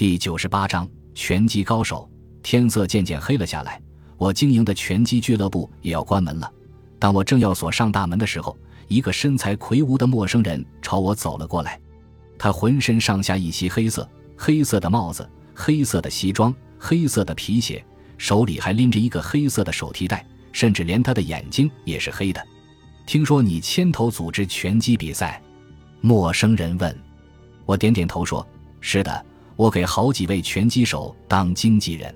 第九十八章拳击高手。天色渐渐黑了下来，我经营的拳击俱乐部也要关门了。当我正要锁上大门的时候，一个身材魁梧的陌生人朝我走了过来。他浑身上下一袭黑色，黑色的帽子，黑色的西装，黑色的皮鞋，手里还拎着一个黑色的手提袋，甚至连他的眼睛也是黑的。听说你牵头组织拳击比赛？陌生人问。我点点头说：“是的。”我给好几位拳击手当经纪人，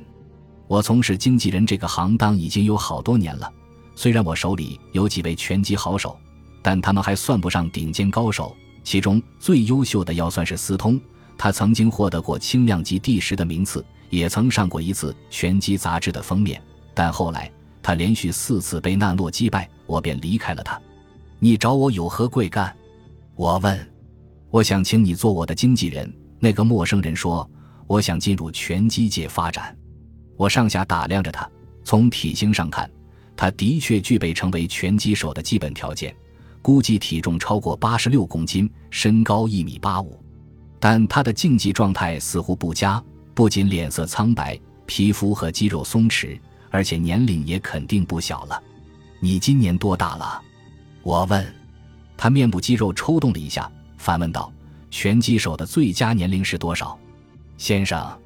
我从事经纪人这个行当已经有好多年了。虽然我手里有几位拳击好手，但他们还算不上顶尖高手。其中最优秀的要算是斯通，他曾经获得过轻量级第十的名次，也曾上过一次拳击杂志的封面。但后来他连续四次被纳洛击败，我便离开了他。你找我有何贵干？我问。我想请你做我的经纪人。那个陌生人说：“我想进入拳击界发展。”我上下打量着他，从体型上看，他的确具备成为拳击手的基本条件，估计体重超过八十六公斤，身高一米八五。但他的竞技状态似乎不佳，不仅脸色苍白，皮肤和肌肉松弛，而且年龄也肯定不小了。你今年多大了？我问。他面部肌肉抽动了一下，反问道。拳击手的最佳年龄是多少，先生？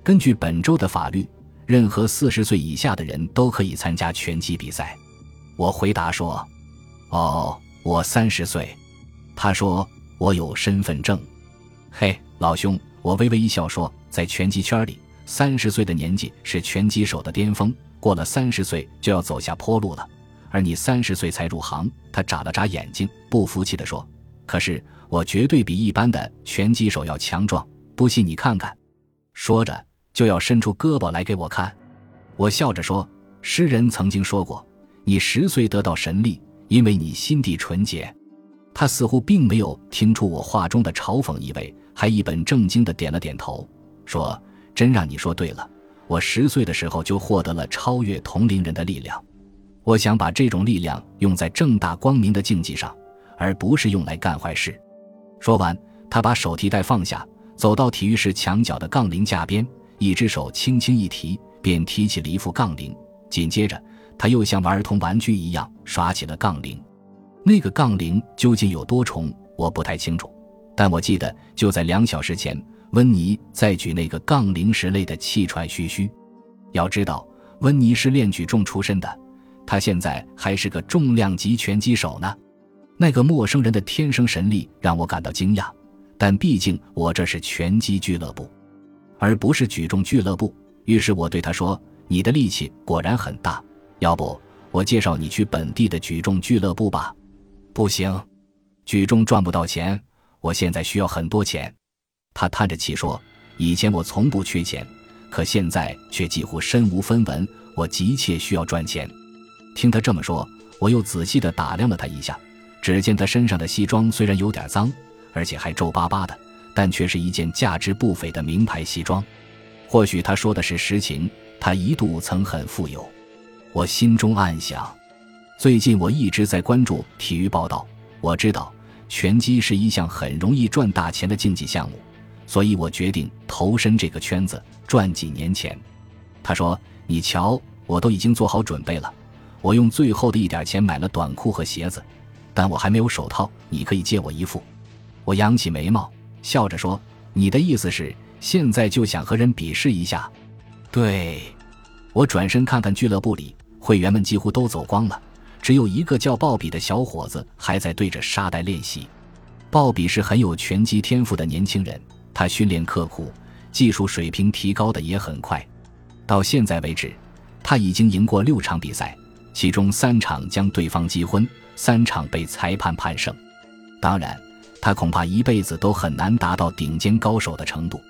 根据本州的法律，任何四十岁以下的人都可以参加拳击比赛。我回答说：“哦，我三十岁。”他说：“我有身份证。”嘿，老兄，我微微一笑说：“在拳击圈里，三十岁的年纪是拳击手的巅峰，过了三十岁就要走下坡路了。而你三十岁才入行。”他眨了眨眼睛，不服气地说：“可是。”我绝对比一般的拳击手要强壮，不信你看看。说着就要伸出胳膊来给我看。我笑着说：“诗人曾经说过，你十岁得到神力，因为你心地纯洁。”他似乎并没有听出我话中的嘲讽意味，还一本正经的点了点头，说：“真让你说对了，我十岁的时候就获得了超越同龄人的力量。我想把这种力量用在正大光明的竞技上，而不是用来干坏事。”说完，他把手提袋放下，走到体育室墙角的杠铃架边，一只手轻轻一提，便提起了一副杠铃。紧接着，他又像玩儿童玩具一样耍起了杠铃。那个杠铃究竟有多重，我不太清楚，但我记得就在两小时前，温妮在举那个杠铃时累得气喘吁吁。要知道，温妮是练举重出身的，他现在还是个重量级拳击手呢。那个陌生人的天生神力让我感到惊讶，但毕竟我这是拳击俱乐部，而不是举重俱乐部。于是我对他说：“你的力气果然很大，要不我介绍你去本地的举重俱乐部吧？”不行，举重赚不到钱，我现在需要很多钱。他叹着气说：“以前我从不缺钱，可现在却几乎身无分文，我急切需要赚钱。”听他这么说，我又仔细地打量了他一下。只见他身上的西装虽然有点脏，而且还皱巴巴的，但却是一件价值不菲的名牌西装。或许他说的是实情，他一度曾很富有。我心中暗想，最近我一直在关注体育报道，我知道拳击是一项很容易赚大钱的竞技项目，所以我决定投身这个圈子，赚几年钱。他说：“你瞧，我都已经做好准备了，我用最后的一点钱买了短裤和鞋子。”但我还没有手套，你可以借我一副。我扬起眉毛，笑着说：“你的意思是现在就想和人比试一下？”对。我转身看看俱乐部里，会员们几乎都走光了，只有一个叫鲍比的小伙子还在对着沙袋练习。鲍比是很有拳击天赋的年轻人，他训练刻苦，技术水平提高的也很快。到现在为止，他已经赢过六场比赛，其中三场将对方击昏。三场被裁判判胜，当然，他恐怕一辈子都很难达到顶尖高手的程度，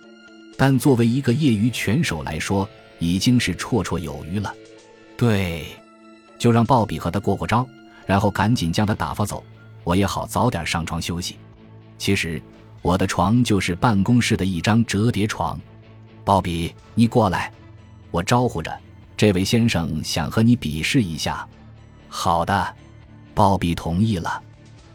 但作为一个业余拳手来说，已经是绰绰有余了。对，就让鲍比和他过过招，然后赶紧将他打发走，我也好早点上床休息。其实，我的床就是办公室的一张折叠床。鲍比，你过来，我招呼着，这位先生想和你比试一下。好的。鲍比同意了，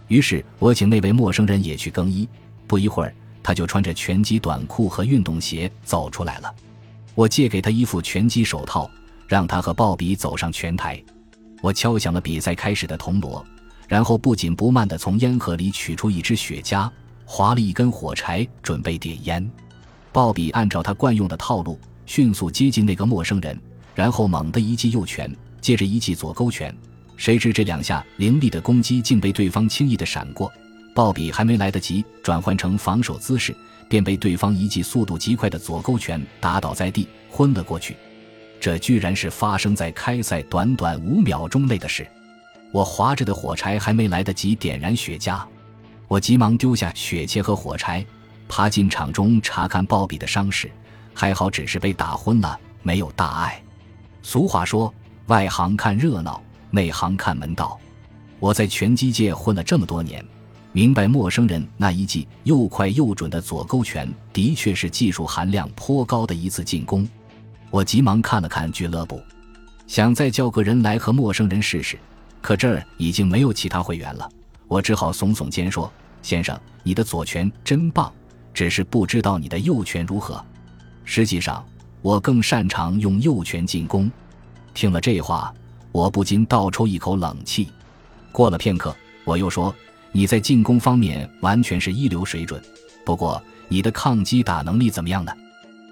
于是我请那位陌生人也去更衣。不一会儿，他就穿着拳击短裤和运动鞋走出来了。我借给他一副拳击手套，让他和鲍比走上拳台。我敲响了比赛开始的铜锣，然后不紧不慢地从烟盒里取出一支雪茄，划了一根火柴，准备点烟。鲍比按照他惯用的套路，迅速接近那个陌生人，然后猛地一记右拳，接着一记左勾拳。谁知这两下凌厉的攻击竟被对方轻易的闪过，鲍比还没来得及转换成防守姿势，便被对方一记速度极快的左勾拳打倒在地，昏了过去。这居然是发生在开赛短短五秒钟内的事。我划着的火柴还没来得及点燃雪茄，我急忙丢下雪茄和火柴，爬进场中查看鲍比的伤势。还好只是被打昏了，没有大碍。俗话说：“外行看热闹。”内行看门道，我在拳击界混了这么多年，明白陌生人那一记又快又准的左勾拳的确是技术含量颇高的一次进攻。我急忙看了看俱乐部，想再叫个人来和陌生人试试，可这儿已经没有其他会员了。我只好耸耸肩说：“先生，你的左拳真棒，只是不知道你的右拳如何。实际上，我更擅长用右拳进攻。”听了这话。我不禁倒抽一口冷气。过了片刻，我又说：“你在进攻方面完全是一流水准，不过你的抗击打能力怎么样呢？”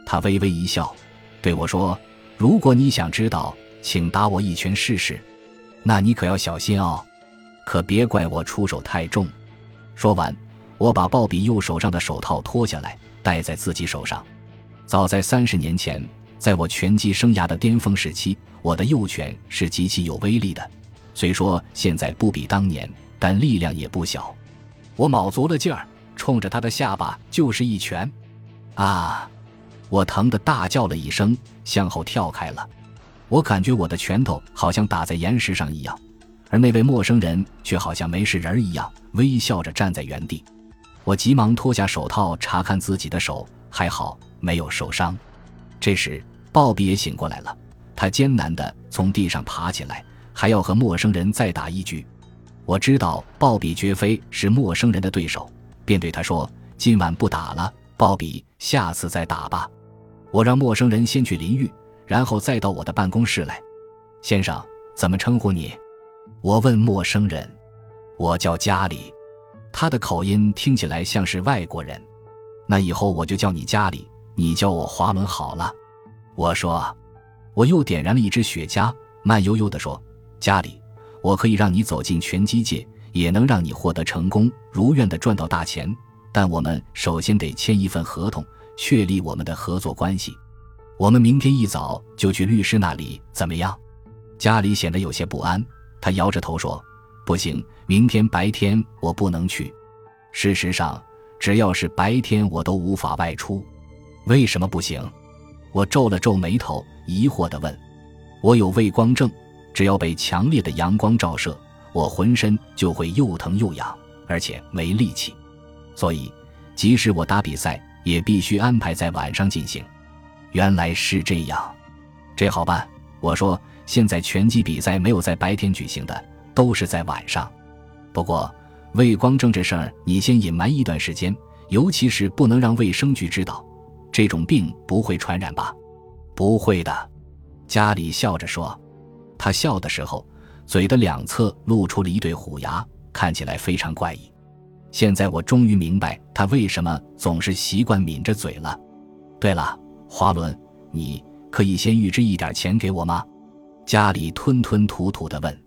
他微微一笑，对我说：“如果你想知道，请打我一拳试试。那你可要小心哦，可别怪我出手太重。”说完，我把鲍比右手上的手套脱下来，戴在自己手上。早在三十年前。在我拳击生涯的巅峰时期，我的右拳是极其有威力的。虽说现在不比当年，但力量也不小。我卯足了劲儿，冲着他的下巴就是一拳。啊！我疼得大叫了一声，向后跳开了。我感觉我的拳头好像打在岩石上一样，而那位陌生人却好像没事人一样，微笑着站在原地。我急忙脱下手套查看自己的手，还好没有受伤。这时，鲍比也醒过来了。他艰难地从地上爬起来，还要和陌生人再打一局。我知道鲍比绝非是陌生人的对手，便对他说：“今晚不打了，鲍比，下次再打吧。”我让陌生人先去淋浴，然后再到我的办公室来。先生，怎么称呼你？我问陌生人。我叫家里，他的口音听起来像是外国人。那以后我就叫你家里。你叫我华伦好了，我说，我又点燃了一支雪茄，慢悠悠地说：“家里，我可以让你走进拳击界，也能让你获得成功，如愿的赚到大钱。但我们首先得签一份合同，确立我们的合作关系。我们明天一早就去律师那里，怎么样？”家里显得有些不安，他摇着头说：“不行，明天白天我不能去。事实上，只要是白天，我都无法外出。”为什么不行？我皱了皱眉头，疑惑地问：“我有畏光症，只要被强烈的阳光照射，我浑身就会又疼又痒，而且没力气。所以，即使我打比赛，也必须安排在晚上进行。”原来是这样，这好办。我说：“现在拳击比赛没有在白天举行的，都是在晚上。不过，畏光症这事儿，你先隐瞒一段时间，尤其是不能让卫生局知道。”这种病不会传染吧？不会的，家里笑着说。他笑的时候，嘴的两侧露出了一对虎牙，看起来非常怪异。现在我终于明白他为什么总是习惯抿着嘴了。对了，华伦，你可以先预支一点钱给我吗？家里吞吞吐吐地问。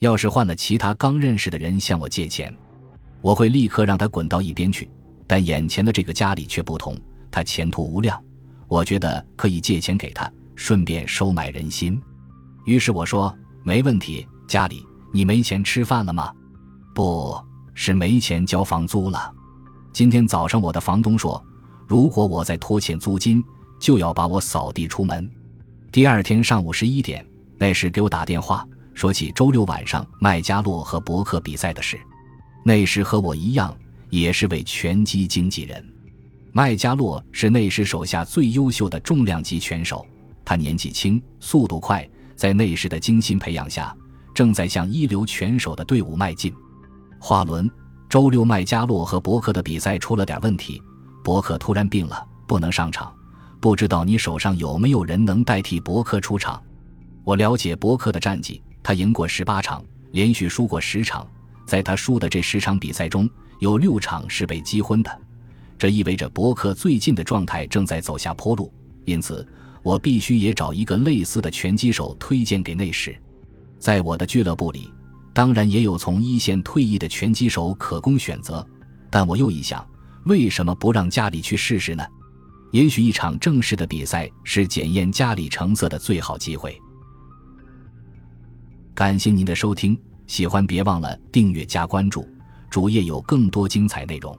要是换了其他刚认识的人向我借钱，我会立刻让他滚到一边去。但眼前的这个家里却不同。他前途无量，我觉得可以借钱给他，顺便收买人心。于是我说：“没问题，家里你没钱吃饭了吗？不是没钱交房租了。今天早上我的房东说，如果我再拖欠租金，就要把我扫地出门。第二天上午十一点，那时给我打电话，说起周六晚上麦加洛和伯克比赛的事。那时和我一样，也是位拳击经纪人。”麦加洛是内时手下最优秀的重量级拳手，他年纪轻，速度快，在内时的精心培养下，正在向一流拳手的队伍迈进。华伦，周六麦加洛和伯克的比赛出了点问题，伯克突然病了，不能上场。不知道你手上有没有人能代替伯克出场？我了解伯克的战绩，他赢过十八场，连续输过十场。在他输的这十场比赛中，有六场是被击昏的。这意味着伯克最近的状态正在走下坡路。因此，我必须也找一个类似的拳击手推荐给内史。在我的俱乐部里，当然也有从一线退役的拳击手可供选择。但我又一想，为什么不让家里去试试呢？也许一场正式的比赛是检验家里成色的最好机会。感谢您的收听，喜欢别忘了订阅加关注，主页有更多精彩内容。